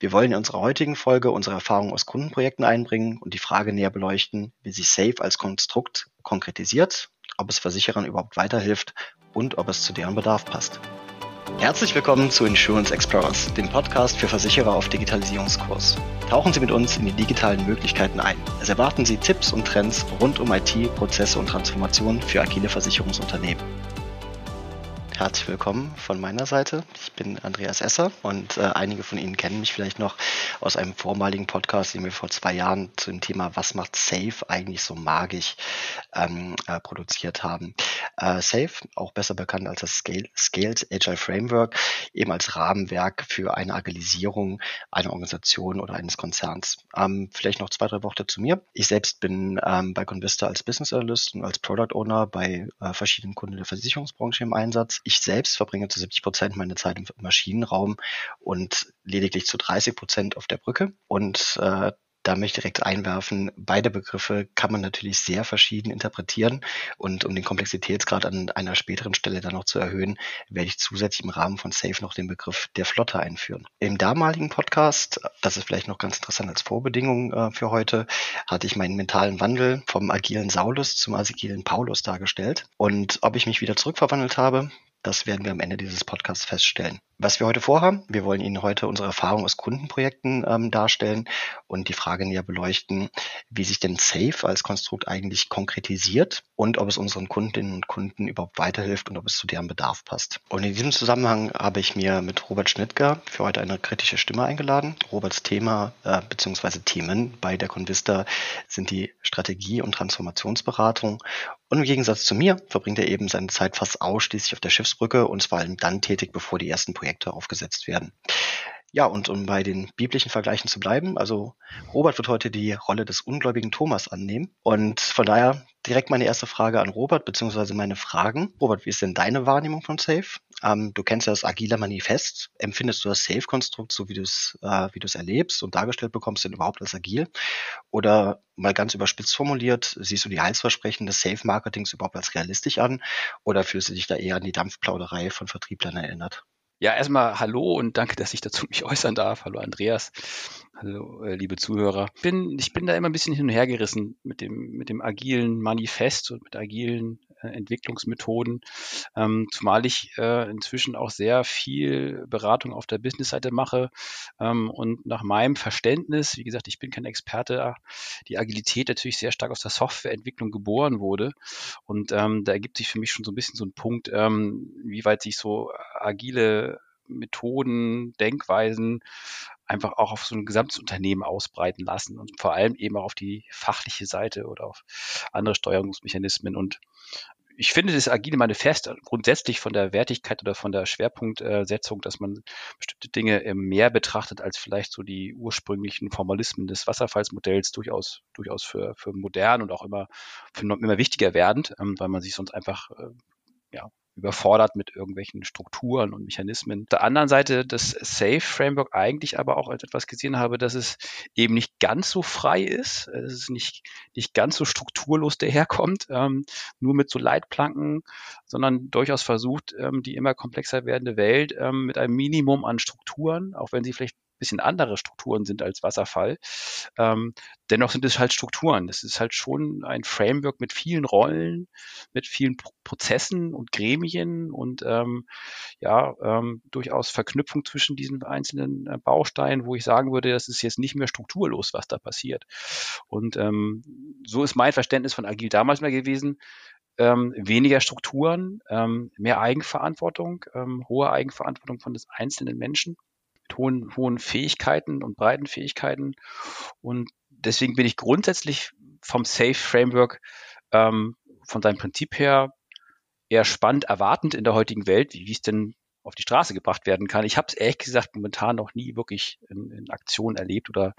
Wir wollen in unserer heutigen Folge unsere Erfahrungen aus Kundenprojekten einbringen und die Frage näher beleuchten, wie sich Safe als Konstrukt konkretisiert, ob es Versicherern überhaupt weiterhilft und ob es zu deren Bedarf passt. Herzlich willkommen zu Insurance Explorers, dem Podcast für Versicherer auf Digitalisierungskurs. Tauchen Sie mit uns in die digitalen Möglichkeiten ein. Es erwarten Sie Tipps und Trends rund um IT, Prozesse und Transformation für agile Versicherungsunternehmen herzlich willkommen von meiner Seite. Ich bin Andreas Esser und äh, einige von Ihnen kennen mich vielleicht noch aus einem vormaligen Podcast, den wir vor zwei Jahren zu dem Thema Was macht Safe eigentlich so magisch ähm, äh, produziert haben. Äh, Safe, auch besser bekannt als das Scale, Scaled Agile Framework, eben als Rahmenwerk für eine Agilisierung einer Organisation oder eines Konzerns. Ähm, vielleicht noch zwei, drei Worte zu mir. Ich selbst bin ähm, bei Convista als Business Analyst und als Product Owner bei äh, verschiedenen Kunden der Versicherungsbranche im Einsatz. Ich selbst verbringe zu 70 Prozent meine Zeit im Maschinenraum und lediglich zu 30 Prozent auf der Brücke. Und äh, da möchte ich direkt einwerfen, beide Begriffe kann man natürlich sehr verschieden interpretieren. Und um den Komplexitätsgrad an einer späteren Stelle dann noch zu erhöhen, werde ich zusätzlich im Rahmen von Safe noch den Begriff der Flotte einführen. Im damaligen Podcast, das ist vielleicht noch ganz interessant als Vorbedingung äh, für heute, hatte ich meinen mentalen Wandel vom agilen Saulus zum agilen Paulus dargestellt. Und ob ich mich wieder zurückverwandelt habe, das werden wir am Ende dieses Podcasts feststellen. Was wir heute vorhaben, wir wollen Ihnen heute unsere Erfahrung aus Kundenprojekten ähm, darstellen und die Frage näher beleuchten, wie sich denn Safe als Konstrukt eigentlich konkretisiert und ob es unseren Kundinnen und Kunden überhaupt weiterhilft und ob es zu deren Bedarf passt. Und in diesem Zusammenhang habe ich mir mit Robert Schnittger für heute eine kritische Stimme eingeladen. Roberts Thema äh, bzw. Themen bei der Convista sind die Strategie- und Transformationsberatung. Und im Gegensatz zu mir verbringt er eben seine Zeit fast ausschließlich auf der Schiffsbrücke und zwar dann tätig, bevor die ersten Projekte aufgesetzt werden. Ja, und um bei den biblischen Vergleichen zu bleiben, also Robert wird heute die Rolle des ungläubigen Thomas annehmen. Und von daher direkt meine erste Frage an Robert, beziehungsweise meine Fragen. Robert, wie ist denn deine Wahrnehmung von Safe? Ähm, du kennst ja das Agile Manifest. Empfindest du das Safe-Konstrukt, so wie du es äh, wie du es erlebst und dargestellt bekommst, denn überhaupt als agil? Oder mal ganz überspitzt formuliert, siehst du die Heilsversprechen des Safe-Marketings überhaupt als realistisch an? Oder fühlst du dich da eher an die Dampfplauderei von Vertrieblern erinnert? Ja, erstmal hallo und danke, dass ich dazu mich äußern darf. Hallo Andreas. Hallo, äh, liebe Zuhörer. Ich bin, ich bin da immer ein bisschen hin und her gerissen mit dem, mit dem agilen Manifest und mit agilen äh, Entwicklungsmethoden, ähm, zumal ich äh, inzwischen auch sehr viel Beratung auf der Business-Seite mache. Ähm, und nach meinem Verständnis, wie gesagt, ich bin kein Experte, die Agilität natürlich sehr stark aus der Softwareentwicklung geboren wurde. Und ähm, da ergibt sich für mich schon so ein bisschen so ein Punkt, ähm, wie weit sich so agile Methoden, Denkweisen einfach auch auf so ein gesamtes Unternehmen ausbreiten lassen und vor allem eben auch auf die fachliche Seite oder auf andere Steuerungsmechanismen. Und ich finde das agile Manifest grundsätzlich von der Wertigkeit oder von der Schwerpunktsetzung, dass man bestimmte Dinge mehr betrachtet als vielleicht so die ursprünglichen Formalismen des Wasserfallsmodells durchaus, durchaus für, für modern und auch immer, für immer wichtiger werdend, ähm, weil man sich sonst einfach äh, ja, überfordert mit irgendwelchen Strukturen und Mechanismen. Auf der anderen Seite das Safe Framework eigentlich aber auch als etwas gesehen habe, dass es eben nicht ganz so frei ist, es ist nicht, nicht ganz so strukturlos daherkommt, ähm, nur mit so Leitplanken, sondern durchaus versucht, ähm, die immer komplexer werdende Welt ähm, mit einem Minimum an Strukturen, auch wenn sie vielleicht bisschen andere Strukturen sind als Wasserfall. Ähm, dennoch sind es halt Strukturen. Das ist halt schon ein Framework mit vielen Rollen, mit vielen Pro Prozessen und Gremien und ähm, ja, ähm, durchaus Verknüpfung zwischen diesen einzelnen äh, Bausteinen, wo ich sagen würde, das ist jetzt nicht mehr strukturlos, was da passiert. Und ähm, so ist mein Verständnis von Agil damals mal gewesen. Ähm, weniger Strukturen, ähm, mehr Eigenverantwortung, ähm, hohe Eigenverantwortung von des einzelnen Menschen hohen, hohen Fähigkeiten und breiten Fähigkeiten. Und deswegen bin ich grundsätzlich vom Safe Framework ähm, von seinem Prinzip her eher spannend erwartend in der heutigen Welt, wie, es denn auf die Straße gebracht werden kann. Ich habe es ehrlich gesagt momentan noch nie wirklich in, in, Aktion erlebt oder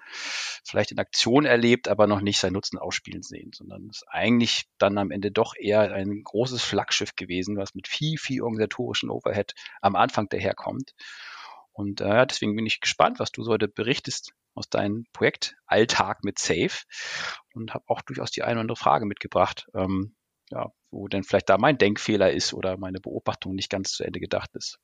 vielleicht in Aktion erlebt, aber noch nicht seinen Nutzen ausspielen sehen, sondern es ist eigentlich dann am Ende doch eher ein großes Flaggschiff gewesen, was mit viel, viel organisatorischen Overhead am Anfang daherkommt und äh, deswegen bin ich gespannt, was du so heute berichtest aus deinem Projektalltag mit Safe und habe auch durchaus die eine oder andere Frage mitgebracht, ähm, ja, wo denn vielleicht da mein Denkfehler ist oder meine Beobachtung nicht ganz zu Ende gedacht ist.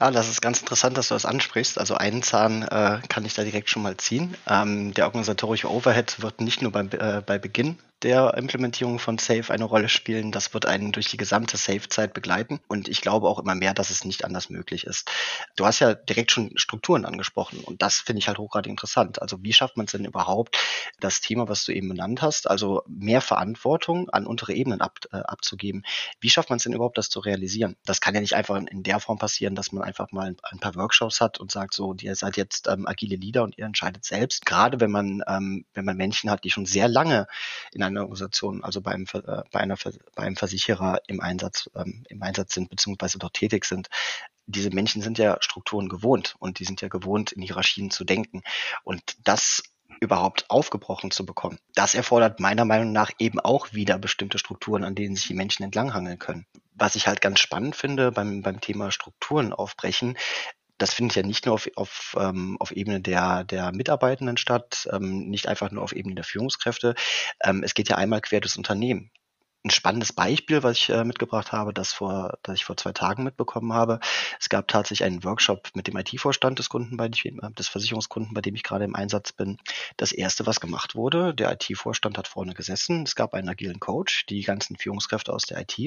Ja, das ist ganz interessant, dass du das ansprichst. Also einen Zahn äh, kann ich da direkt schon mal ziehen. Ähm, der organisatorische Overhead wird nicht nur beim, äh, bei Beginn der Implementierung von Safe eine Rolle spielen. Das wird einen durch die gesamte Safe-Zeit begleiten. Und ich glaube auch immer mehr, dass es nicht anders möglich ist. Du hast ja direkt schon Strukturen angesprochen. Und das finde ich halt hochgradig interessant. Also wie schafft man es denn überhaupt, das Thema, was du eben benannt hast, also mehr Verantwortung an untere Ebenen ab, äh, abzugeben? Wie schafft man es denn überhaupt, das zu realisieren? Das kann ja nicht einfach in der Form passieren, dass man einfach mal ein, paar Workshops hat und sagt so, ihr seid jetzt ähm, agile Leader und ihr entscheidet selbst. Gerade wenn man, ähm, wenn man Menschen hat, die schon sehr lange in einer Organisation, also beim, äh, bei, einer, bei einem Versicherer im Einsatz, ähm, im Einsatz sind, beziehungsweise dort tätig sind, diese Menschen sind ja Strukturen gewohnt und die sind ja gewohnt, in Hierarchien zu denken. Und das überhaupt aufgebrochen zu bekommen. Das erfordert meiner Meinung nach eben auch wieder bestimmte Strukturen, an denen sich die Menschen entlanghangeln können. Was ich halt ganz spannend finde beim, beim Thema Strukturen aufbrechen, das findet ja nicht nur auf, auf, ähm, auf Ebene der, der Mitarbeitenden statt, ähm, nicht einfach nur auf Ebene der Führungskräfte. Ähm, es geht ja einmal quer durchs Unternehmen ein spannendes Beispiel, was ich äh, mitgebracht habe, das vor, das ich vor zwei Tagen mitbekommen habe. Es gab tatsächlich einen Workshop mit dem IT-Vorstand des Kunden, bei dem, äh, des Versicherungskunden, bei dem ich gerade im Einsatz bin. Das erste, was gemacht wurde, der IT-Vorstand hat vorne gesessen. Es gab einen agilen Coach. Die ganzen Führungskräfte aus der IT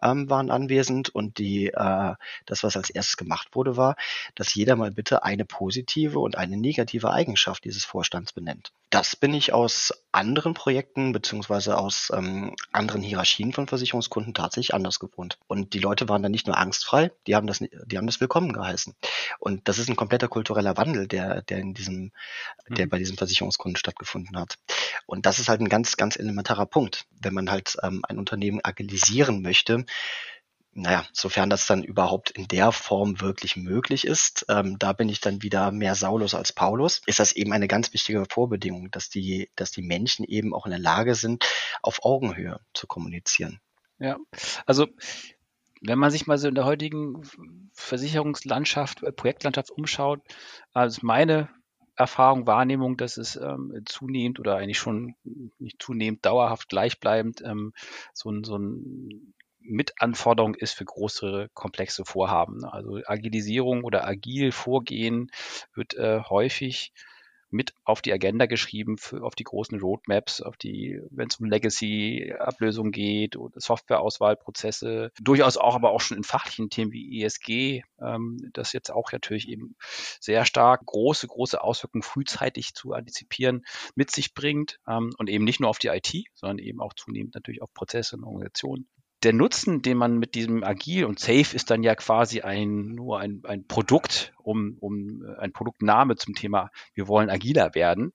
ähm, waren anwesend und die, äh, das, was als erstes gemacht wurde, war, dass jeder mal bitte eine positive und eine negative Eigenschaft dieses Vorstands benennt. Das bin ich aus anderen Projekten beziehungsweise aus ähm, anderen Hierarchien von Versicherungskunden tatsächlich anders gewohnt. Und die Leute waren dann nicht nur angstfrei, die haben das, die haben das willkommen geheißen. Und das ist ein kompletter kultureller Wandel, der, der in diesem, der mhm. bei diesem Versicherungskunden stattgefunden hat. Und das ist halt ein ganz, ganz elementarer Punkt, wenn man halt ähm, ein Unternehmen agilisieren möchte naja, sofern das dann überhaupt in der Form wirklich möglich ist, ähm, da bin ich dann wieder mehr Saulus als Paulus, ist das eben eine ganz wichtige Vorbedingung, dass die, dass die Menschen eben auch in der Lage sind, auf Augenhöhe zu kommunizieren. Ja, also wenn man sich mal so in der heutigen Versicherungslandschaft, äh, Projektlandschaft umschaut, also meine Erfahrung, Wahrnehmung, dass es ähm, zunehmend oder eigentlich schon nicht zunehmend dauerhaft gleichbleibend ähm, so, so ein Mitanforderung ist für größere, komplexe Vorhaben. Also Agilisierung oder agil Vorgehen wird äh, häufig mit auf die Agenda geschrieben, für, auf die großen Roadmaps, auf die, wenn es um Legacy-Ablösung geht oder Softwareauswahlprozesse, durchaus auch, aber auch schon in fachlichen Themen wie ESG, ähm, das jetzt auch natürlich eben sehr stark große, große Auswirkungen frühzeitig zu antizipieren mit sich bringt ähm, und eben nicht nur auf die IT, sondern eben auch zunehmend natürlich auf Prozesse und Organisationen der Nutzen, den man mit diesem Agil und Safe ist dann ja quasi ein, nur ein, ein Produkt, um, um äh, ein Produktname zum Thema, wir wollen agiler werden,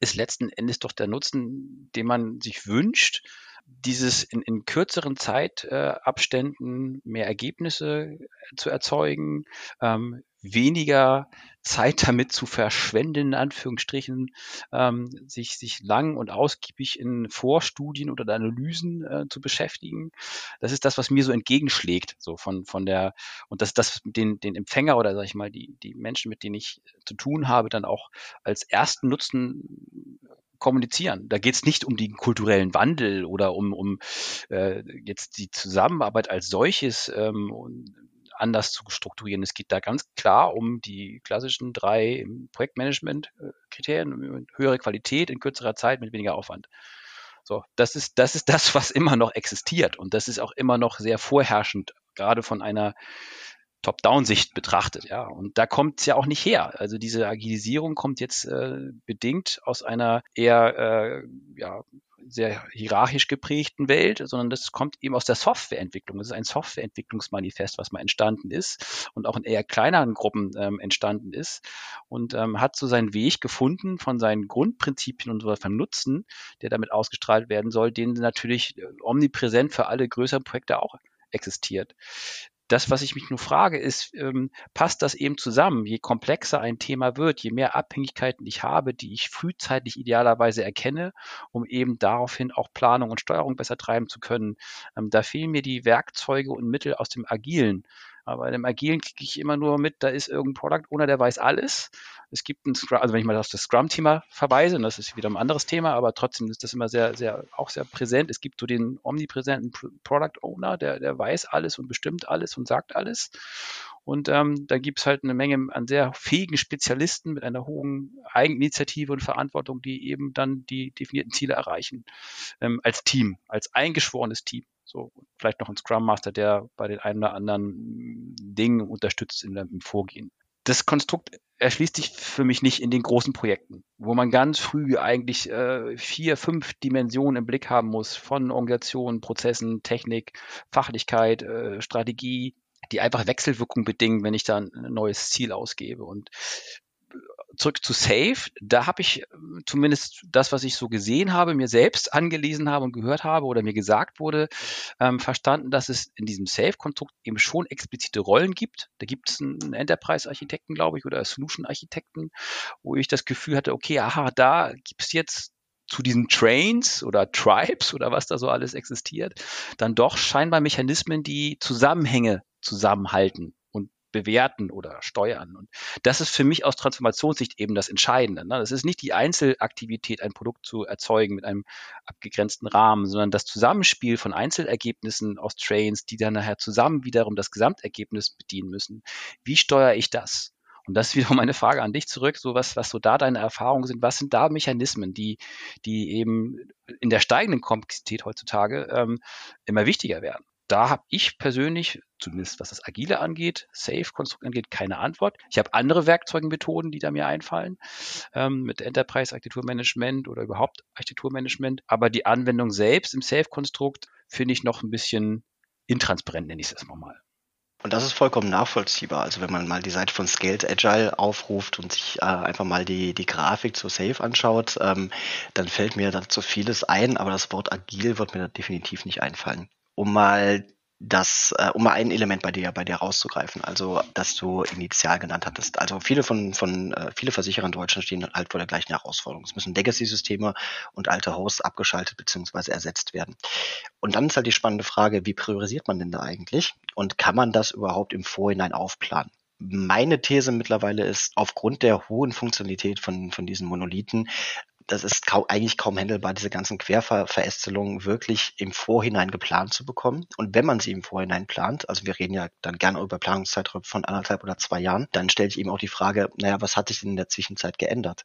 ist letzten Endes doch der Nutzen, den man sich wünscht, dieses in, in kürzeren Zeitabständen äh, mehr Ergebnisse zu erzeugen, ähm, weniger Zeit damit zu verschwenden, in Anführungsstrichen, ähm, sich, sich lang und ausgiebig in Vorstudien oder Analysen äh, zu beschäftigen. Das ist das, was mir so entgegenschlägt, so von, von der, und dass das den, den Empfänger oder sag ich mal, die, die Menschen, mit denen ich zu tun habe, dann auch als ersten Nutzen kommunizieren. Da geht es nicht um den kulturellen Wandel oder um, um äh, jetzt die Zusammenarbeit als solches ähm, anders zu strukturieren. Es geht da ganz klar um die klassischen drei Projektmanagement-Kriterien, höhere Qualität in kürzerer Zeit mit weniger Aufwand. So, das ist, das ist das, was immer noch existiert. Und das ist auch immer noch sehr vorherrschend, gerade von einer Top-Down-Sicht betrachtet, ja. Und da kommt es ja auch nicht her. Also diese Agilisierung kommt jetzt äh, bedingt aus einer eher äh, ja, sehr hierarchisch geprägten Welt, sondern das kommt eben aus der Softwareentwicklung. Das ist ein Softwareentwicklungsmanifest, was mal entstanden ist und auch in eher kleineren Gruppen ähm, entstanden ist und ähm, hat so seinen Weg gefunden von seinen Grundprinzipien und vom Nutzen, der damit ausgestrahlt werden soll, den natürlich äh, omnipräsent für alle größeren Projekte auch existiert das, was ich mich nur frage, ist, ähm, passt das eben zusammen? Je komplexer ein Thema wird, je mehr Abhängigkeiten ich habe, die ich frühzeitig idealerweise erkenne, um eben daraufhin auch Planung und Steuerung besser treiben zu können. Ähm, da fehlen mir die Werkzeuge und Mittel aus dem Agilen. Aber im Agilen kriege ich immer nur mit, da ist irgendein Product Owner, der weiß alles. Es gibt ein Scrum, also wenn ich mal auf das Scrum-Thema verweise, und das ist wieder ein anderes Thema, aber trotzdem ist das immer sehr, sehr, auch sehr präsent. Es gibt so den omnipräsenten Product Owner, der, der weiß alles und bestimmt alles und sagt alles. Und ähm, da gibt es halt eine Menge an sehr fähigen Spezialisten mit einer hohen Eigeninitiative und Verantwortung, die eben dann die definierten Ziele erreichen. Ähm, als Team, als eingeschworenes Team. So, vielleicht noch ein Scrum Master, der bei den einen oder anderen Dingen unterstützt in, im Vorgehen. Das Konstrukt erschließt sich für mich nicht in den großen Projekten, wo man ganz früh eigentlich äh, vier, fünf Dimensionen im Blick haben muss von Organisationen, Prozessen, Technik, Fachlichkeit, äh, Strategie, die einfach Wechselwirkung bedingen, wenn ich da ein neues Ziel ausgebe. Und zurück zu Safe, da habe ich ähm, zumindest das, was ich so gesehen habe, mir selbst angelesen habe und gehört habe oder mir gesagt wurde, ähm, verstanden, dass es in diesem Safe-Konstrukt eben schon explizite Rollen gibt. Da gibt es einen Enterprise-Architekten, glaube ich, oder Solution-Architekten, wo ich das Gefühl hatte, okay, aha, da gibt es jetzt zu diesen Trains oder Tribes oder was da so alles existiert, dann doch scheinbar Mechanismen, die Zusammenhänge zusammenhalten bewerten oder steuern. Und das ist für mich aus Transformationssicht eben das Entscheidende. Ne? Das ist nicht die Einzelaktivität, ein Produkt zu erzeugen mit einem abgegrenzten Rahmen, sondern das Zusammenspiel von Einzelergebnissen aus Trains, die dann nachher zusammen wiederum das Gesamtergebnis bedienen müssen. Wie steuere ich das? Und das ist wiederum eine Frage an dich zurück, so was, was so da deine Erfahrungen sind. Was sind da Mechanismen, die, die eben in der steigenden Komplexität heutzutage ähm, immer wichtiger werden? Da habe ich persönlich, zumindest was das Agile angeht, Safe-Konstrukt angeht, keine Antwort. Ich habe andere Werkzeugenmethoden, die da mir einfallen, ähm, mit Enterprise-Architekturmanagement oder überhaupt Architekturmanagement. Aber die Anwendung selbst im Safe-Konstrukt finde ich noch ein bisschen intransparent, nenne ich es erstmal mal. Und das ist vollkommen nachvollziehbar. Also wenn man mal die Seite von Scaled Agile aufruft und sich äh, einfach mal die, die Grafik zu Safe anschaut, ähm, dann fällt mir dazu vieles ein, aber das Wort agil wird mir definitiv nicht einfallen um mal das, äh, um mal ein Element bei dir, bei dir rauszugreifen, also das du initial genannt hattest. Also viele von, von äh, viele Versicherer in Deutschland stehen halt vor der gleichen Herausforderung. Es müssen Legacy-Systeme und alte Hosts abgeschaltet bzw. ersetzt werden. Und dann ist halt die spannende Frage, wie priorisiert man denn da eigentlich? Und kann man das überhaupt im Vorhinein aufplanen? Meine These mittlerweile ist, aufgrund der hohen Funktionalität von, von diesen Monolithen das ist kaum, eigentlich kaum handelbar, diese ganzen Querverästelungen wirklich im Vorhinein geplant zu bekommen. Und wenn man sie im Vorhinein plant, also wir reden ja dann gerne über Planungszeiträume von anderthalb oder zwei Jahren, dann stelle ich eben auch die Frage, naja, was hat sich denn in der Zwischenzeit geändert?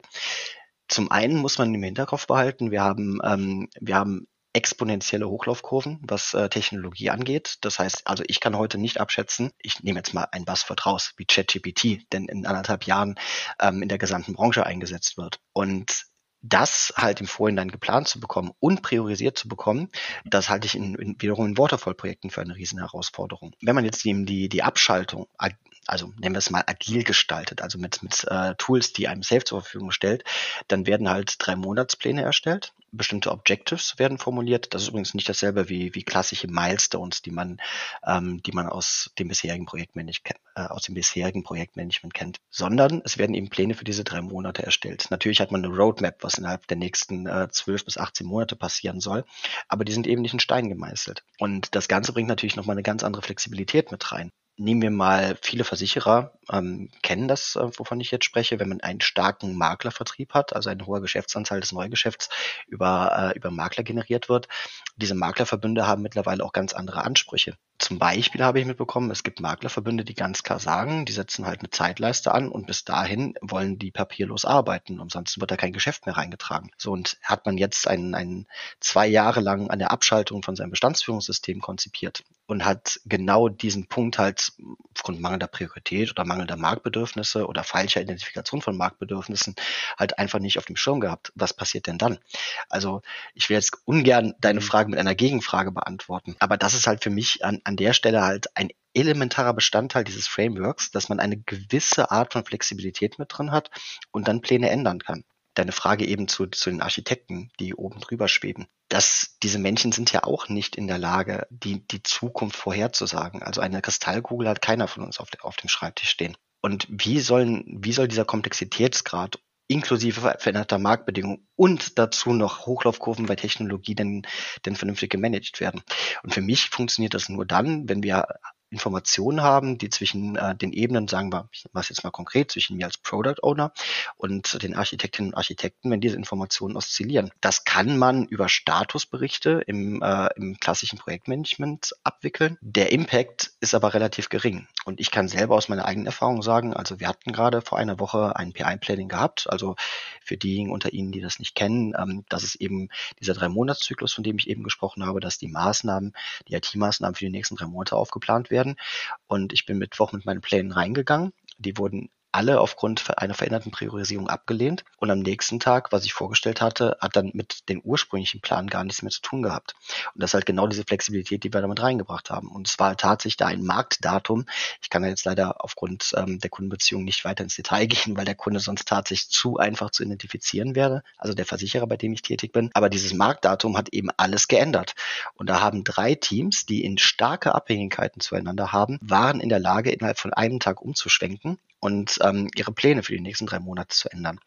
Zum einen muss man im Hinterkopf behalten, wir haben, ähm, wir haben exponentielle Hochlaufkurven, was äh, Technologie angeht. Das heißt, also ich kann heute nicht abschätzen, ich nehme jetzt mal ein Buzzword raus, wie ChatGPT, denn in anderthalb Jahren ähm, in der gesamten Branche eingesetzt wird. Und das halt im Vorhinein geplant zu bekommen und priorisiert zu bekommen, das halte ich in, in, wiederum in Waterfall-Projekten für eine riesen Herausforderung. Wenn man jetzt eben die, die Abschaltung, also nennen wir es mal agil gestaltet, also mit, mit äh, Tools, die einem Safe zur Verfügung stellt, dann werden halt drei Monatspläne erstellt bestimmte Objectives werden formuliert. Das ist übrigens nicht dasselbe wie, wie klassische Milestones, die man, ähm, die man aus dem bisherigen Projektmanagement, äh, aus dem bisherigen Projektmanagement kennt, sondern es werden eben Pläne für diese drei Monate erstellt. Natürlich hat man eine Roadmap, was innerhalb der nächsten äh, 12 bis 18 Monate passieren soll, aber die sind eben nicht in Stein gemeißelt. Und das Ganze bringt natürlich nochmal eine ganz andere Flexibilität mit rein nehmen wir mal, viele Versicherer ähm, kennen das, äh, wovon ich jetzt spreche, wenn man einen starken Maklervertrieb hat, also eine hohe Geschäftsanzahl des Neugeschäfts über, äh, über Makler generiert wird. Diese Maklerverbünde haben mittlerweile auch ganz andere Ansprüche. Zum Beispiel habe ich mitbekommen, es gibt Maklerverbünde, die ganz klar sagen, die setzen halt eine Zeitleiste an und bis dahin wollen die papierlos arbeiten, ansonsten wird da kein Geschäft mehr reingetragen. So und hat man jetzt einen, einen zwei Jahre lang an der Abschaltung von seinem Bestandsführungssystem konzipiert und hat genau diesen Punkt halt aufgrund mangelnder Priorität oder mangelnder Marktbedürfnisse oder falscher Identifikation von Marktbedürfnissen halt einfach nicht auf dem Schirm gehabt. Was passiert denn dann? Also ich will jetzt ungern deine mhm. Frage mit einer Gegenfrage beantworten, aber das ist halt für mich an, an der Stelle halt ein elementarer Bestandteil dieses Frameworks, dass man eine gewisse Art von Flexibilität mit drin hat und dann Pläne ändern kann. Deine Frage eben zu, zu den Architekten, die oben drüber schweben. Dass diese Menschen sind ja auch nicht in der Lage, die, die Zukunft vorherzusagen. Also eine Kristallkugel hat keiner von uns auf, auf dem Schreibtisch stehen. Und wie sollen, wie soll dieser Komplexitätsgrad inklusive veränderter Marktbedingungen und dazu noch Hochlaufkurven bei Technologie denn, denn vernünftig gemanagt werden. Und für mich funktioniert das nur dann, wenn wir Informationen haben, die zwischen äh, den Ebenen, sagen wir, ich mache jetzt mal konkret, zwischen mir als Product Owner und den Architektinnen und Architekten, wenn diese Informationen oszillieren. Das kann man über Statusberichte im, äh, im klassischen Projektmanagement abwickeln. Der Impact ist aber relativ gering. Und ich kann selber aus meiner eigenen Erfahrung sagen, also wir hatten gerade vor einer Woche ein PI-Planning gehabt. Also für diejenigen unter Ihnen, die das nicht kennen, ähm, das ist eben dieser Drei-Monats-Zyklus, von dem ich eben gesprochen habe, dass die Maßnahmen, die IT-Maßnahmen für die nächsten drei Monate aufgeplant werden. Und ich bin Mittwoch mit meinen Plänen reingegangen. Die wurden alle aufgrund einer veränderten Priorisierung abgelehnt. Und am nächsten Tag, was ich vorgestellt hatte, hat dann mit dem ursprünglichen Plan gar nichts mehr zu tun gehabt. Und das ist halt genau diese Flexibilität, die wir damit reingebracht haben. Und es war tatsächlich da ein Marktdatum. Ich kann da jetzt leider aufgrund ähm, der Kundenbeziehung nicht weiter ins Detail gehen, weil der Kunde sonst tatsächlich zu einfach zu identifizieren wäre. Also der Versicherer, bei dem ich tätig bin. Aber dieses Marktdatum hat eben alles geändert. Und da haben drei Teams, die in starke Abhängigkeiten zueinander haben, waren in der Lage, innerhalb von einem Tag umzuschwenken und ähm, ihre Pläne für die nächsten drei Monate zu ändern.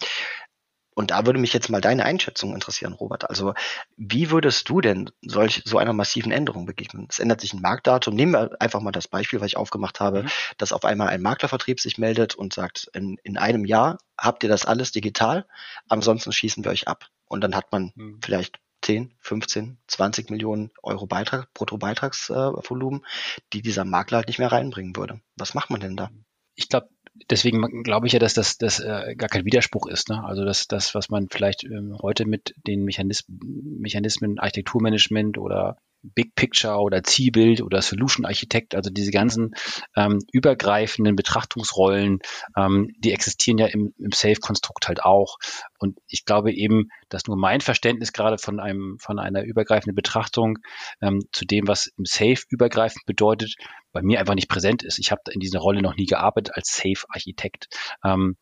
Und da würde mich jetzt mal deine Einschätzung interessieren, Robert. Also wie würdest du denn solch so einer massiven Änderung begegnen? Es ändert sich ein Marktdatum. Nehmen wir einfach mal das Beispiel, was ich aufgemacht habe, mhm. dass auf einmal ein Maklervertrieb sich meldet und sagt, in, in einem Jahr habt ihr das alles digital, ansonsten schießen wir euch ab. Und dann hat man mhm. vielleicht 10, 15, 20 Millionen Euro Beitrag, Bruttobeitragsvolumen, die dieser Makler halt nicht mehr reinbringen würde. Was macht man denn da? Ich glaube, deswegen glaube ich ja, dass das, das äh, gar kein Widerspruch ist. Ne? Also dass das, was man vielleicht ähm, heute mit den Mechanismen, Mechanismen Architekturmanagement oder Big Picture oder Zielbild oder Solution Architekt, also diese ganzen ähm, übergreifenden Betrachtungsrollen, ähm, die existieren ja im, im Safe-Konstrukt halt auch. Und ich glaube eben, dass nur mein Verständnis gerade von einem, von einer übergreifenden Betrachtung ähm, zu dem, was im Safe übergreifend bedeutet, bei mir einfach nicht präsent ist. Ich habe in dieser Rolle noch nie gearbeitet als Safe-Architekt. Ähm,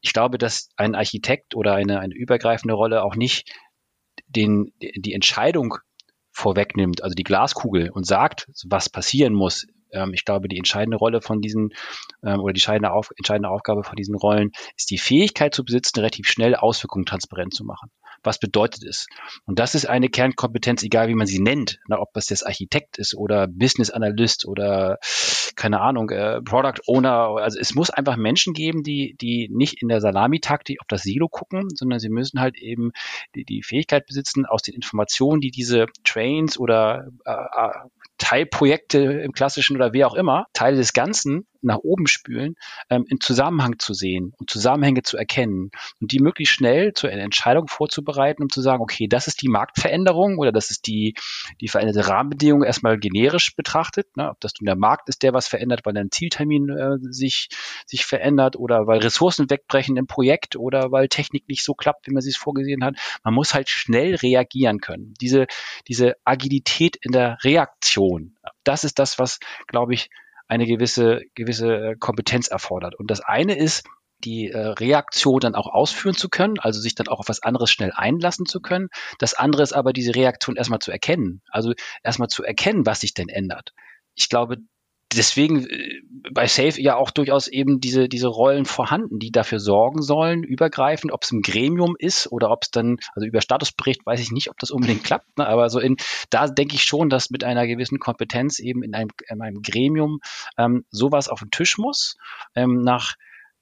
ich glaube, dass ein Architekt oder eine, eine übergreifende Rolle auch nicht den, die Entscheidung vorwegnimmt, also die Glaskugel und sagt, was passieren muss. Ähm, ich glaube, die entscheidende Rolle von diesen ähm, oder die entscheidende, Auf, entscheidende Aufgabe von diesen Rollen ist die Fähigkeit zu besitzen, relativ schnell Auswirkungen transparent zu machen was bedeutet es? Und das ist eine Kernkompetenz, egal wie man sie nennt, na, ob das jetzt Architekt ist oder Business Analyst oder keine Ahnung, äh, Product Owner. Also es muss einfach Menschen geben, die, die nicht in der Salamitaktik auf das Silo gucken, sondern sie müssen halt eben die, die Fähigkeit besitzen, aus den Informationen, die diese Trains oder äh, äh Teilprojekte im klassischen oder wie auch immer, Teile des Ganzen nach oben spülen, ähm, in Zusammenhang zu sehen und Zusammenhänge zu erkennen und die möglichst schnell zu einer Entscheidung vorzubereiten, um zu sagen, okay, das ist die Marktveränderung oder das ist die, die veränderte Rahmenbedingung erstmal generisch betrachtet, ne, ob das nun der Markt ist, der was verändert, weil ein Zieltermin äh, sich, sich verändert oder weil Ressourcen wegbrechen im Projekt oder weil Technik nicht so klappt, wie man sie es vorgesehen hat. Man muss halt schnell reagieren können. Diese, diese Agilität in der Reaktion, das ist das, was, glaube ich, eine gewisse, gewisse äh, Kompetenz erfordert. Und das eine ist, die äh, Reaktion dann auch ausführen zu können, also sich dann auch auf was anderes schnell einlassen zu können. Das andere ist aber, diese Reaktion erstmal zu erkennen. Also erstmal zu erkennen, was sich denn ändert. Ich glaube, deswegen äh, bei Safe ja auch durchaus eben diese, diese Rollen vorhanden, die dafür sorgen sollen, übergreifend, ob es im Gremium ist oder ob es dann, also über Statusbericht weiß ich nicht, ob das unbedingt klappt, ne, aber so in, da denke ich schon, dass mit einer gewissen Kompetenz eben in einem, in einem Gremium ähm, sowas auf den Tisch muss, ähm, nach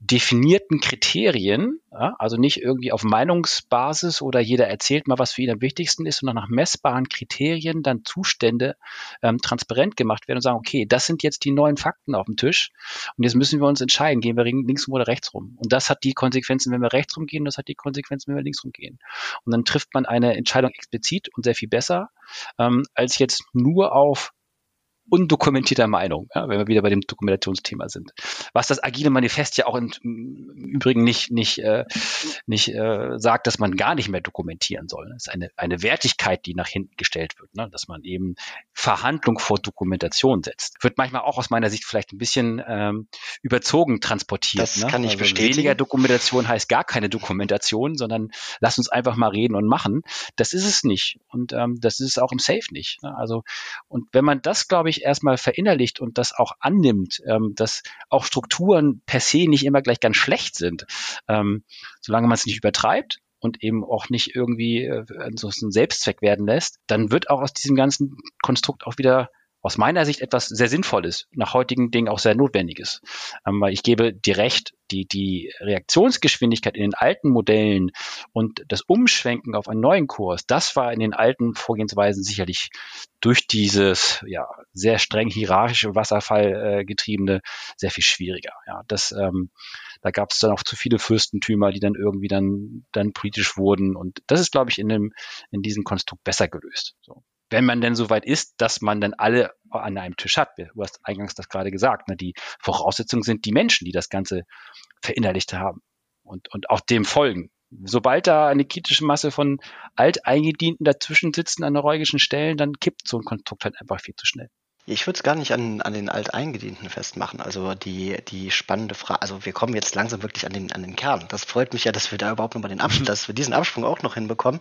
definierten Kriterien, ja, also nicht irgendwie auf Meinungsbasis oder jeder erzählt mal, was für ihn am wichtigsten ist, sondern nach messbaren Kriterien dann Zustände ähm, transparent gemacht werden und sagen, okay, das sind jetzt die neuen Fakten auf dem Tisch und jetzt müssen wir uns entscheiden, gehen wir links rum oder rechts rum. Und das hat die Konsequenzen, wenn wir rechts rum gehen, das hat die Konsequenzen, wenn wir links rum gehen. Und dann trifft man eine Entscheidung explizit und sehr viel besser, ähm, als jetzt nur auf undokumentierter Meinung, ja, wenn wir wieder bei dem Dokumentationsthema sind. Was das agile Manifest ja auch im Übrigen nicht, nicht, äh, nicht äh, sagt, dass man gar nicht mehr dokumentieren soll. Das ist eine, eine Wertigkeit, die nach hinten gestellt wird, ne? dass man eben Verhandlung vor Dokumentation setzt. Wird manchmal auch aus meiner Sicht vielleicht ein bisschen ähm, überzogen transportiert. Das ne? kann ich also bestätigen. Weniger Dokumentation heißt gar keine Dokumentation, sondern lass uns einfach mal reden und machen. Das ist es nicht. Und ähm, das ist es auch im Safe nicht. Ne? Also, und wenn man das, glaube ich, erstmal verinnerlicht und das auch annimmt, ähm, dass auch Strukturen per se nicht immer gleich ganz schlecht sind, ähm, solange man es nicht übertreibt und eben auch nicht irgendwie äh, so ein Selbstzweck werden lässt, dann wird auch aus diesem ganzen Konstrukt auch wieder aus meiner Sicht etwas sehr Sinnvolles, nach heutigen Dingen auch sehr Notwendiges. Ähm, ich gebe dir recht, die, die Reaktionsgeschwindigkeit in den alten Modellen und das Umschwenken auf einen neuen Kurs, das war in den alten Vorgehensweisen sicherlich durch dieses ja, sehr streng hierarchische Wasserfall äh, sehr viel schwieriger. Ja, das, ähm, da gab es dann auch zu viele Fürstentümer, die dann irgendwie dann, dann politisch wurden. Und das ist, glaube ich, in, dem, in diesem Konstrukt besser gelöst. So wenn man denn so weit ist, dass man dann alle an einem Tisch hat. Du hast eingangs das gerade gesagt. Ne? Die Voraussetzungen sind die Menschen, die das Ganze verinnerlicht haben und, und auch dem folgen. Sobald da eine kritische Masse von Alteingedienten dazwischen sitzen an neurologischen Stellen, dann kippt so ein Konstrukt halt einfach viel zu schnell. Ich würde es gar nicht an, an den Alteingedienten festmachen. Also die, die spannende Frage, also wir kommen jetzt langsam wirklich an den, an den Kern. Das freut mich ja, dass wir da überhaupt nochmal den Absprung, dass wir diesen Absprung auch noch hinbekommen.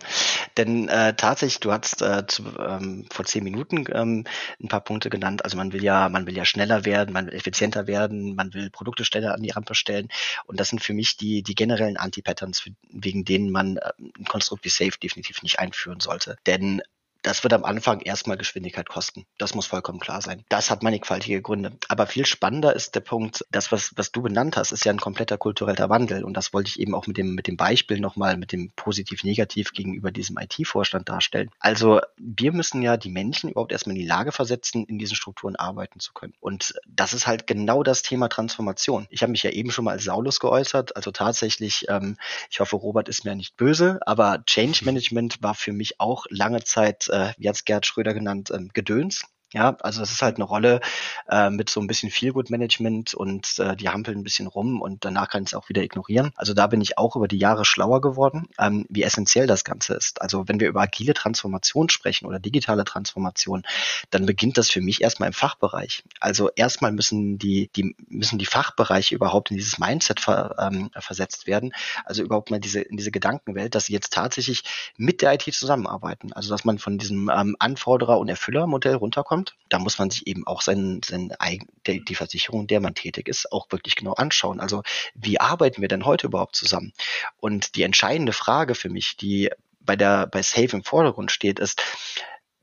Denn äh, tatsächlich, du hast äh, zu, ähm, vor zehn Minuten ähm, ein paar Punkte genannt. Also man will ja, man will ja schneller werden, man will effizienter werden, man will Produkte schneller an die Rampe stellen. Und das sind für mich die, die generellen Anti-Patterns, wegen denen man äh, ein Konstrukt wie Safe definitiv nicht einführen sollte. Denn das wird am Anfang erstmal Geschwindigkeit kosten. Das muss vollkommen klar sein. Das hat mannigfaltige Gründe. Aber viel spannender ist der Punkt, das, was, was du benannt hast, ist ja ein kompletter kultureller Wandel. Und das wollte ich eben auch mit dem, mit dem Beispiel nochmal, mit dem Positiv-Negativ gegenüber diesem IT-Vorstand darstellen. Also wir müssen ja die Menschen überhaupt erstmal in die Lage versetzen, in diesen Strukturen arbeiten zu können. Und das ist halt genau das Thema Transformation. Ich habe mich ja eben schon mal als Saulus geäußert. Also tatsächlich, ähm, ich hoffe, Robert ist mir nicht böse, aber Change Management war für mich auch lange Zeit äh, wie hat es Gerd Schröder genannt, ähm, Gedöns. Ja, also das ist halt eine Rolle äh, mit so ein bisschen Feelgood-Management und äh, die hampeln ein bisschen rum und danach kann ich es auch wieder ignorieren. Also da bin ich auch über die Jahre schlauer geworden, ähm, wie essentiell das Ganze ist. Also wenn wir über agile Transformation sprechen oder digitale Transformation, dann beginnt das für mich erstmal im Fachbereich. Also erstmal müssen die, die müssen die Fachbereiche überhaupt in dieses Mindset ver, ähm, versetzt werden. Also überhaupt mal diese in diese Gedankenwelt, dass sie jetzt tatsächlich mit der IT zusammenarbeiten. Also dass man von diesem ähm, Anforderer- und Erfüllermodell runterkommt kommt, da muss man sich eben auch sein, sein eigen, der, die Versicherung, der man tätig ist, auch wirklich genau anschauen. Also wie arbeiten wir denn heute überhaupt zusammen? Und die entscheidende Frage für mich, die bei der bei Safe im Vordergrund steht, ist,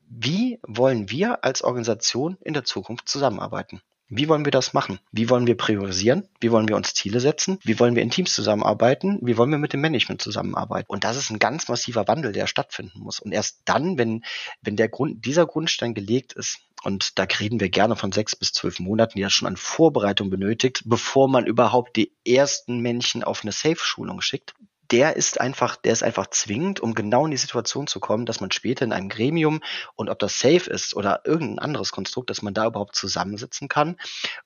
wie wollen wir als Organisation in der Zukunft zusammenarbeiten? Wie wollen wir das machen? Wie wollen wir priorisieren? Wie wollen wir uns Ziele setzen? Wie wollen wir in Teams zusammenarbeiten? Wie wollen wir mit dem Management zusammenarbeiten? Und das ist ein ganz massiver Wandel, der stattfinden muss. Und erst dann, wenn, wenn der Grund, dieser Grundstein gelegt ist, und da reden wir gerne von sechs bis zwölf Monaten, die ja schon an Vorbereitung benötigt, bevor man überhaupt die ersten Menschen auf eine Safe-Schulung schickt, der ist einfach, der ist einfach zwingend, um genau in die Situation zu kommen, dass man später in einem Gremium und ob das safe ist oder irgendein anderes Konstrukt, dass man da überhaupt zusammensitzen kann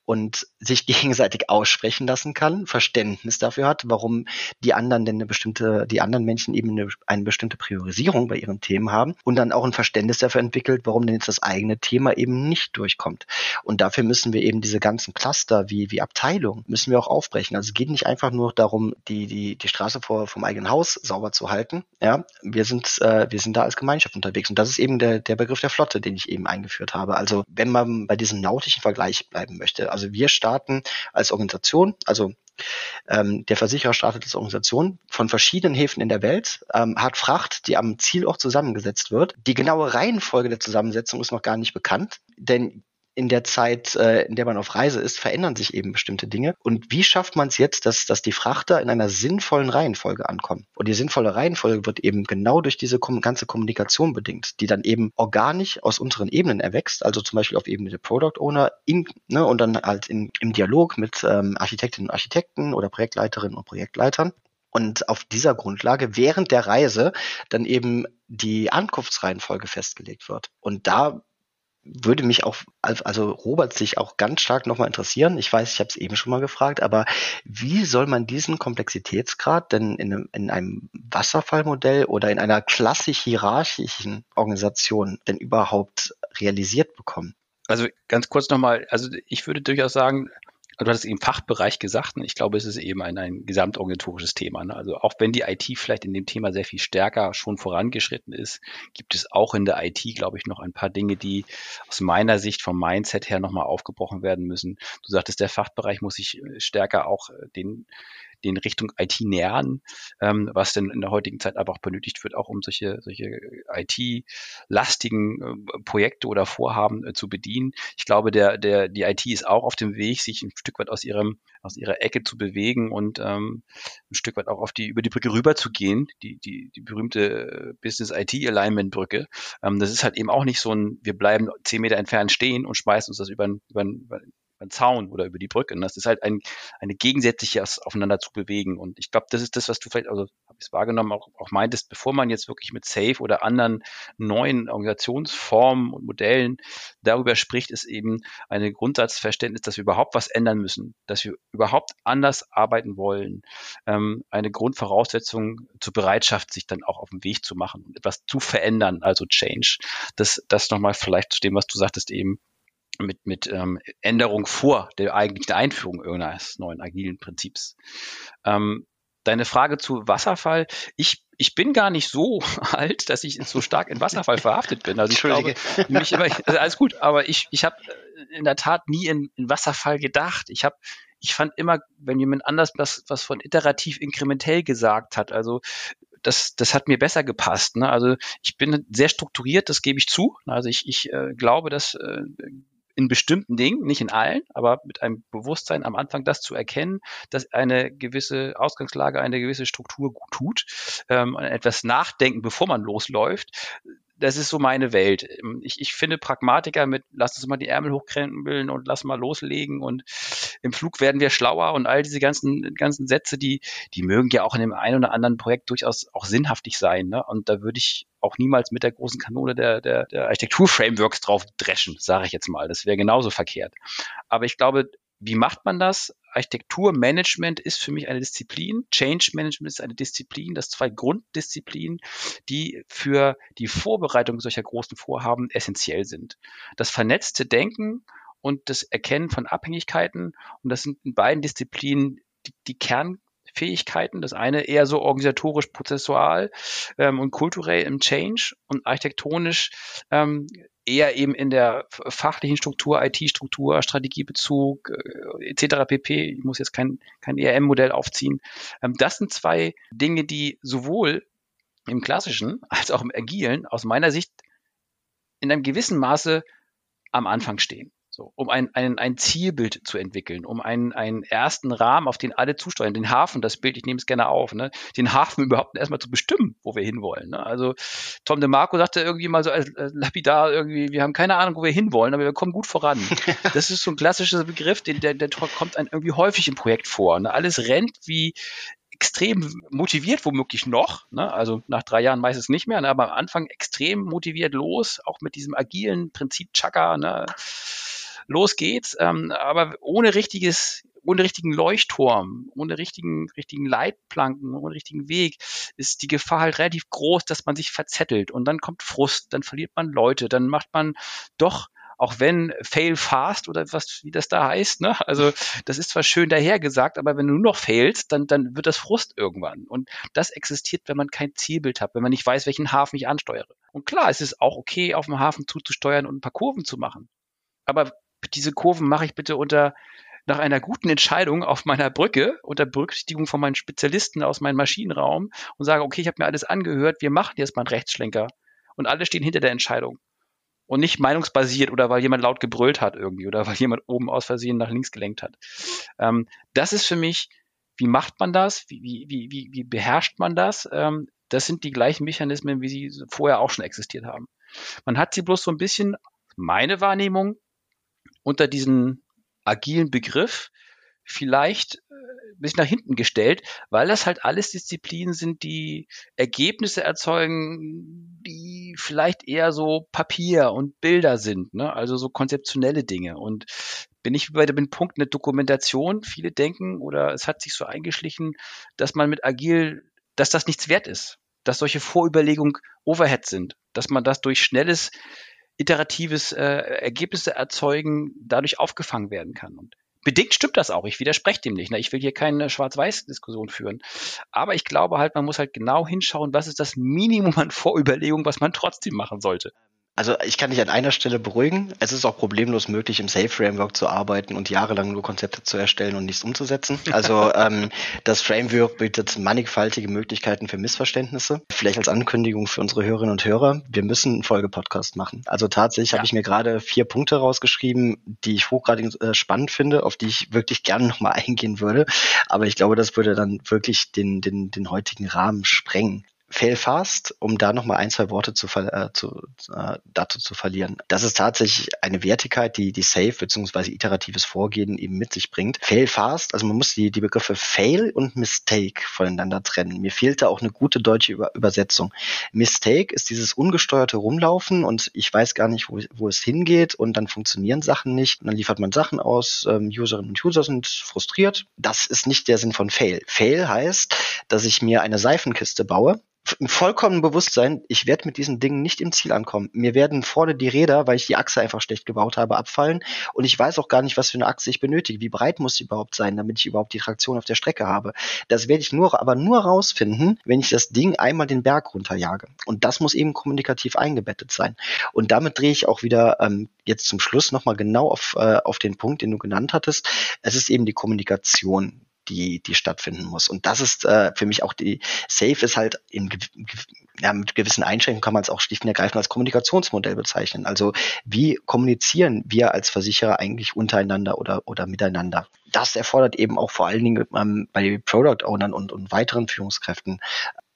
und sich gegenseitig aussprechen lassen kann, Verständnis dafür hat, warum die anderen denn eine bestimmte, die anderen Menschen eben eine, eine bestimmte Priorisierung bei ihren Themen haben und dann auch ein Verständnis dafür entwickelt, warum denn jetzt das eigene Thema eben nicht durchkommt. Und dafür müssen wir eben diese ganzen Cluster wie, wie Abteilung müssen wir auch aufbrechen. Also es geht nicht einfach nur darum, die, die, die Straße vor, vom eigenen Haus sauber zu halten. Ja, wir sind, äh, wir sind da als Gemeinschaft unterwegs. Und das ist eben der, der Begriff der Flotte, den ich eben eingeführt habe. Also wenn man bei diesem nautischen Vergleich bleiben möchte. Also wir starten als Organisation, also ähm, der Versicherer startet als Organisation von verschiedenen Häfen in der Welt, ähm, hat Fracht, die am Zielort zusammengesetzt wird. Die genaue Reihenfolge der Zusammensetzung ist noch gar nicht bekannt, denn in der Zeit, äh, in der man auf Reise ist, verändern sich eben bestimmte Dinge. Und wie schafft man es jetzt, dass, dass die Frachter in einer sinnvollen Reihenfolge ankommen? Und die sinnvolle Reihenfolge wird eben genau durch diese ganze Kommunikation bedingt, die dann eben organisch aus unseren Ebenen erwächst, also zum Beispiel auf Ebene der Product Owner in, ne, und dann halt in, im Dialog mit ähm, Architektinnen und Architekten oder Projektleiterinnen und Projektleitern und auf dieser Grundlage während der Reise dann eben die Ankunftsreihenfolge festgelegt wird. Und da würde mich auch, also Robert sich auch ganz stark nochmal interessieren. Ich weiß, ich habe es eben schon mal gefragt, aber wie soll man diesen Komplexitätsgrad denn in einem, in einem Wasserfallmodell oder in einer klassisch hierarchischen Organisation denn überhaupt realisiert bekommen? Also ganz kurz nochmal, also ich würde durchaus sagen, du hattest eben Fachbereich gesagt, und ich glaube, es ist eben ein, ein gesamtorganisatorisches Thema. Ne? Also auch wenn die IT vielleicht in dem Thema sehr viel stärker schon vorangeschritten ist, gibt es auch in der IT, glaube ich, noch ein paar Dinge, die aus meiner Sicht vom Mindset her nochmal aufgebrochen werden müssen. Du sagtest, der Fachbereich muss sich stärker auch den die in Richtung IT nähern, ähm, was denn in der heutigen Zeit auch benötigt wird, auch um solche, solche IT-lastigen äh, Projekte oder Vorhaben äh, zu bedienen. Ich glaube, der, der, die IT ist auch auf dem Weg, sich ein Stück weit aus ihrem, aus ihrer Ecke zu bewegen und ähm, ein Stück weit auch auf die, über die Brücke rüber zu gehen, die, die, die berühmte Business IT Alignment Brücke. Ähm, das ist halt eben auch nicht so ein, wir bleiben zehn Meter entfernt stehen und schmeißen uns das über, über, über über Zaun oder über die Brücke. Und das ist halt ein, eine gegensätzliche aufeinander zu bewegen. Und ich glaube, das ist das, was du vielleicht, also habe ich es wahrgenommen, auch, auch meintest, bevor man jetzt wirklich mit Safe oder anderen neuen Organisationsformen und Modellen darüber spricht, ist eben eine Grundsatzverständnis, dass wir überhaupt was ändern müssen, dass wir überhaupt anders arbeiten wollen. Ähm, eine Grundvoraussetzung zur Bereitschaft, sich dann auch auf den Weg zu machen und etwas zu verändern, also Change. Das, das nochmal vielleicht zu dem, was du sagtest eben, mit, mit ähm, Änderung vor der eigentlichen Einführung irgendeines neuen agilen Prinzips. Ähm, deine Frage zu Wasserfall. Ich, ich bin gar nicht so alt, dass ich so stark in Wasserfall verhaftet bin. Also ich glaube, mich immer, also alles gut, aber ich, ich habe in der Tat nie in, in Wasserfall gedacht. Ich habe ich fand immer, wenn jemand anders was, was von iterativ inkrementell gesagt hat, also das, das hat mir besser gepasst. Ne? Also ich bin sehr strukturiert, das gebe ich zu. Also ich, ich äh, glaube, dass äh, in bestimmten Dingen, nicht in allen, aber mit einem Bewusstsein am Anfang das zu erkennen, dass eine gewisse Ausgangslage, eine gewisse Struktur gut tut, ähm, etwas nachdenken, bevor man losläuft, das ist so meine Welt. Ähm, ich, ich finde Pragmatiker mit, lass uns mal die Ärmel hochkrempeln und lass mal loslegen und im Flug werden wir schlauer und all diese ganzen, ganzen Sätze, die, die mögen ja auch in dem einen oder anderen Projekt durchaus auch sinnhaftig sein. Ne? Und da würde ich auch niemals mit der großen Kanone der, der, der Architektur-Frameworks drauf dreschen, sage ich jetzt mal. Das wäre genauso verkehrt. Aber ich glaube, wie macht man das? Architekturmanagement ist für mich eine Disziplin. Change Management ist eine Disziplin. Das zwei Grunddisziplinen, die für die Vorbereitung solcher großen Vorhaben essentiell sind. Das vernetzte Denken und das Erkennen von Abhängigkeiten. Und das sind in beiden Disziplinen die, die Kern Fähigkeiten. Das eine eher so organisatorisch, prozessual ähm, und kulturell im Change und architektonisch ähm, eher eben in der fachlichen Struktur, IT-Struktur, Strategiebezug äh, etc. pp. Ich muss jetzt kein, kein ERM-Modell aufziehen. Ähm, das sind zwei Dinge, die sowohl im klassischen als auch im agilen aus meiner Sicht in einem gewissen Maße am Anfang stehen. So, um ein, ein, ein Zielbild zu entwickeln, um einen, einen ersten Rahmen, auf den alle zusteuern, den Hafen, das Bild, ich nehme es gerne auf, ne, den Hafen überhaupt erstmal zu bestimmen, wo wir hinwollen. Ne? Also Tom DeMarco sagte irgendwie mal so als, als lapidar irgendwie, wir haben keine Ahnung, wo wir hinwollen, aber wir kommen gut voran. das ist so ein klassischer Begriff, den, der, der kommt einem irgendwie häufig im Projekt vor. Ne? Alles rennt wie extrem motiviert, womöglich noch, ne? also nach drei Jahren meistens nicht mehr, ne? aber am Anfang extrem motiviert los, auch mit diesem agilen Prinzip Chaka, ne? Los geht's, ähm, aber ohne richtiges ohne richtigen Leuchtturm, ohne richtigen, richtigen Leitplanken, ohne richtigen Weg, ist die Gefahr halt relativ groß, dass man sich verzettelt und dann kommt Frust, dann verliert man Leute, dann macht man doch auch wenn fail fast oder was, wie das da heißt, ne? Also, das ist zwar schön dahergesagt, aber wenn du nur noch failst, dann, dann wird das Frust irgendwann. Und das existiert, wenn man kein Zielbild hat, wenn man nicht weiß, welchen Hafen ich ansteuere. Und klar, es ist auch okay, auf dem Hafen zuzusteuern und ein paar Kurven zu machen. Aber diese Kurven mache ich bitte unter nach einer guten Entscheidung auf meiner Brücke unter Berücksichtigung von meinen Spezialisten aus meinem Maschinenraum und sage, okay, ich habe mir alles angehört, wir machen jetzt mal einen Rechtsschlenker. Und alle stehen hinter der Entscheidung. Und nicht meinungsbasiert oder weil jemand laut gebrüllt hat irgendwie oder weil jemand oben aus Versehen nach links gelenkt hat. Ähm, das ist für mich, wie macht man das? Wie, wie, wie, wie beherrscht man das? Ähm, das sind die gleichen Mechanismen, wie sie vorher auch schon existiert haben. Man hat sie bloß so ein bisschen, meine Wahrnehmung, unter diesen agilen Begriff vielleicht äh, ein bisschen nach hinten gestellt, weil das halt alles Disziplinen sind, die Ergebnisse erzeugen, die vielleicht eher so Papier und Bilder sind, ne? also so konzeptionelle Dinge. Und bin ich bei dem Punkt eine Dokumentation. Viele denken oder es hat sich so eingeschlichen, dass man mit agil, dass das nichts wert ist, dass solche Vorüberlegungen Overhead sind, dass man das durch schnelles iteratives äh, Ergebnisse erzeugen, dadurch aufgefangen werden kann. Und bedingt stimmt das auch. Ich widerspreche dem nicht. Ne? Ich will hier keine Schwarz-Weiß-Diskussion führen. Aber ich glaube halt, man muss halt genau hinschauen, was ist das Minimum an Vorüberlegung, was man trotzdem machen sollte. Also ich kann dich an einer Stelle beruhigen. Es ist auch problemlos möglich, im Safe Framework zu arbeiten und jahrelang nur Konzepte zu erstellen und nichts umzusetzen. Also ähm, das Framework bietet mannigfaltige Möglichkeiten für Missverständnisse. Vielleicht als Ankündigung für unsere Hörerinnen und Hörer, wir müssen einen Folgepodcast machen. Also tatsächlich ja. habe ich mir gerade vier Punkte rausgeschrieben, die ich hochgradig äh, spannend finde, auf die ich wirklich gerne nochmal eingehen würde. Aber ich glaube, das würde dann wirklich den, den, den heutigen Rahmen sprengen. Fail Fast, um da nochmal ein, zwei Worte zu, äh, zu, äh, dazu zu verlieren. Das ist tatsächlich eine Wertigkeit, die die Safe bzw. iteratives Vorgehen eben mit sich bringt. Fail Fast, also man muss die, die Begriffe Fail und Mistake voneinander trennen. Mir fehlt da auch eine gute deutsche Über Übersetzung. Mistake ist dieses ungesteuerte Rumlaufen und ich weiß gar nicht, wo, wo es hingeht und dann funktionieren Sachen nicht. Und dann liefert man Sachen aus, ähm, Userinnen und User sind frustriert. Das ist nicht der Sinn von Fail. Fail heißt, dass ich mir eine Seifenkiste baue im vollkommenen Bewusstsein, ich werde mit diesen Dingen nicht im Ziel ankommen. Mir werden vorne die Räder, weil ich die Achse einfach schlecht gebaut habe, abfallen und ich weiß auch gar nicht, was für eine Achse ich benötige. Wie breit muss sie überhaupt sein, damit ich überhaupt die Traktion auf der Strecke habe? Das werde ich nur, aber nur rausfinden, wenn ich das Ding einmal den Berg runterjage. Und das muss eben kommunikativ eingebettet sein. Und damit drehe ich auch wieder ähm, jetzt zum Schluss nochmal genau auf, äh, auf den Punkt, den du genannt hattest. Es ist eben die Kommunikation die, die stattfinden muss. Und das ist äh, für mich auch die Safe ist halt in ja, mit gewissen Einschränkungen kann man es auch schlicht und ergreifend als Kommunikationsmodell bezeichnen. Also wie kommunizieren wir als Versicherer eigentlich untereinander oder, oder miteinander? Das erfordert eben auch vor allen Dingen ähm, bei Product Ownern und, und weiteren Führungskräften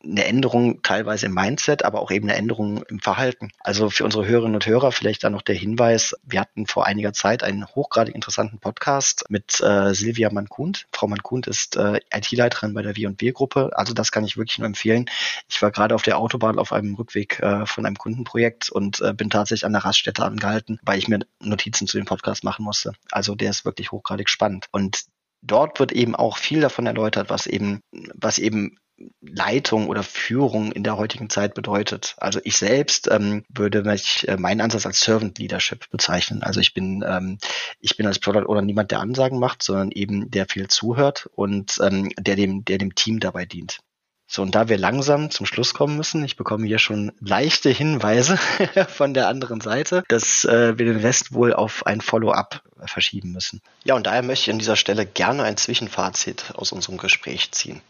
eine Änderung teilweise im Mindset, aber auch eben eine Änderung im Verhalten. Also für unsere Hörerinnen und Hörer vielleicht dann noch der Hinweis, wir hatten vor einiger Zeit einen hochgradig interessanten Podcast mit äh, Silvia Mankund. Frau Mankund ist äh, IT-Leiterin bei der W&W-Gruppe, also das kann ich wirklich nur empfehlen. Ich war gerade auf der Autobahn auf einem Rückweg äh, von einem Kundenprojekt und äh, bin tatsächlich an der Raststätte angehalten, weil ich mir Notizen zu dem Podcast machen musste. Also der ist wirklich hochgradig spannend. Und dort wird eben auch viel davon erläutert, was eben, was eben Leitung oder Führung in der heutigen Zeit bedeutet. Also ich selbst ähm, würde mich äh, meinen Ansatz als Servant Leadership bezeichnen. Also ich bin ähm, ich bin als Product Owner niemand, der Ansagen macht, sondern eben der viel zuhört und ähm, der dem der dem Team dabei dient. So, und da wir langsam zum Schluss kommen müssen, ich bekomme hier schon leichte Hinweise von der anderen Seite, dass äh, wir den Rest wohl auf ein Follow-up verschieben müssen. Ja, und daher möchte ich an dieser Stelle gerne ein Zwischenfazit aus unserem Gespräch ziehen.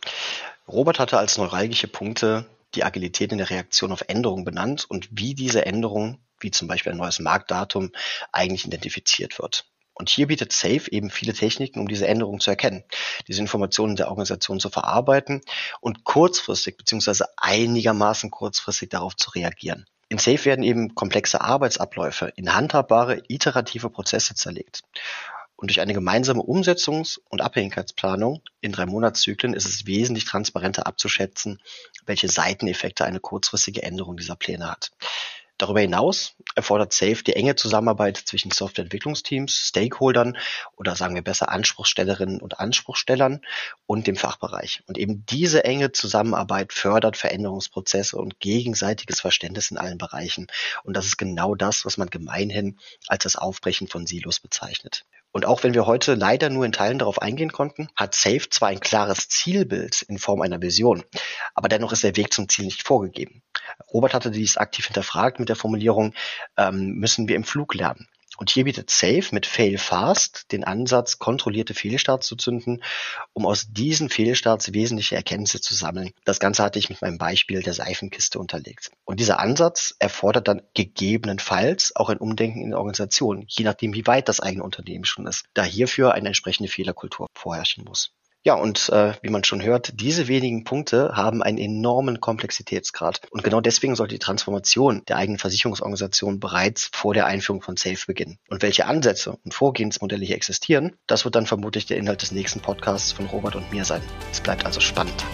Robert hatte als neuralgische Punkte die Agilität in der Reaktion auf Änderungen benannt und wie diese Änderung, wie zum Beispiel ein neues Marktdatum, eigentlich identifiziert wird. Und hier bietet Safe eben viele Techniken, um diese Änderungen zu erkennen, diese Informationen der Organisation zu verarbeiten und kurzfristig bzw. einigermaßen kurzfristig darauf zu reagieren. In Safe werden eben komplexe Arbeitsabläufe in handhabbare, iterative Prozesse zerlegt. Und durch eine gemeinsame Umsetzungs- und Abhängigkeitsplanung in drei Monatszyklen ist es wesentlich transparenter abzuschätzen, welche Seiteneffekte eine kurzfristige Änderung dieser Pläne hat. Darüber hinaus erfordert SAFE die enge Zusammenarbeit zwischen Softwareentwicklungsteams, Stakeholdern oder sagen wir besser Anspruchstellerinnen und Anspruchstellern und dem Fachbereich. Und eben diese enge Zusammenarbeit fördert Veränderungsprozesse und gegenseitiges Verständnis in allen Bereichen. Und das ist genau das, was man gemeinhin als das Aufbrechen von Silos bezeichnet. Und auch wenn wir heute leider nur in Teilen darauf eingehen konnten, hat SAFE zwar ein klares Zielbild in Form einer Vision, aber dennoch ist der Weg zum Ziel nicht vorgegeben. Robert hatte dies aktiv hinterfragt mit der Formulierung, ähm, müssen wir im Flug lernen. Und hier bietet Safe mit Fail Fast den Ansatz, kontrollierte Fehlstarts zu zünden, um aus diesen Fehlstarts wesentliche Erkenntnisse zu sammeln. Das Ganze hatte ich mit meinem Beispiel der Seifenkiste unterlegt. Und dieser Ansatz erfordert dann gegebenenfalls auch ein Umdenken in der Organisation, je nachdem, wie weit das eigene Unternehmen schon ist, da hierfür eine entsprechende Fehlerkultur vorherrschen muss. Ja, und äh, wie man schon hört, diese wenigen Punkte haben einen enormen Komplexitätsgrad. Und genau deswegen sollte die Transformation der eigenen Versicherungsorganisation bereits vor der Einführung von SAFE beginnen. Und welche Ansätze und Vorgehensmodelle hier existieren, das wird dann vermutlich der Inhalt des nächsten Podcasts von Robert und mir sein. Es bleibt also spannend.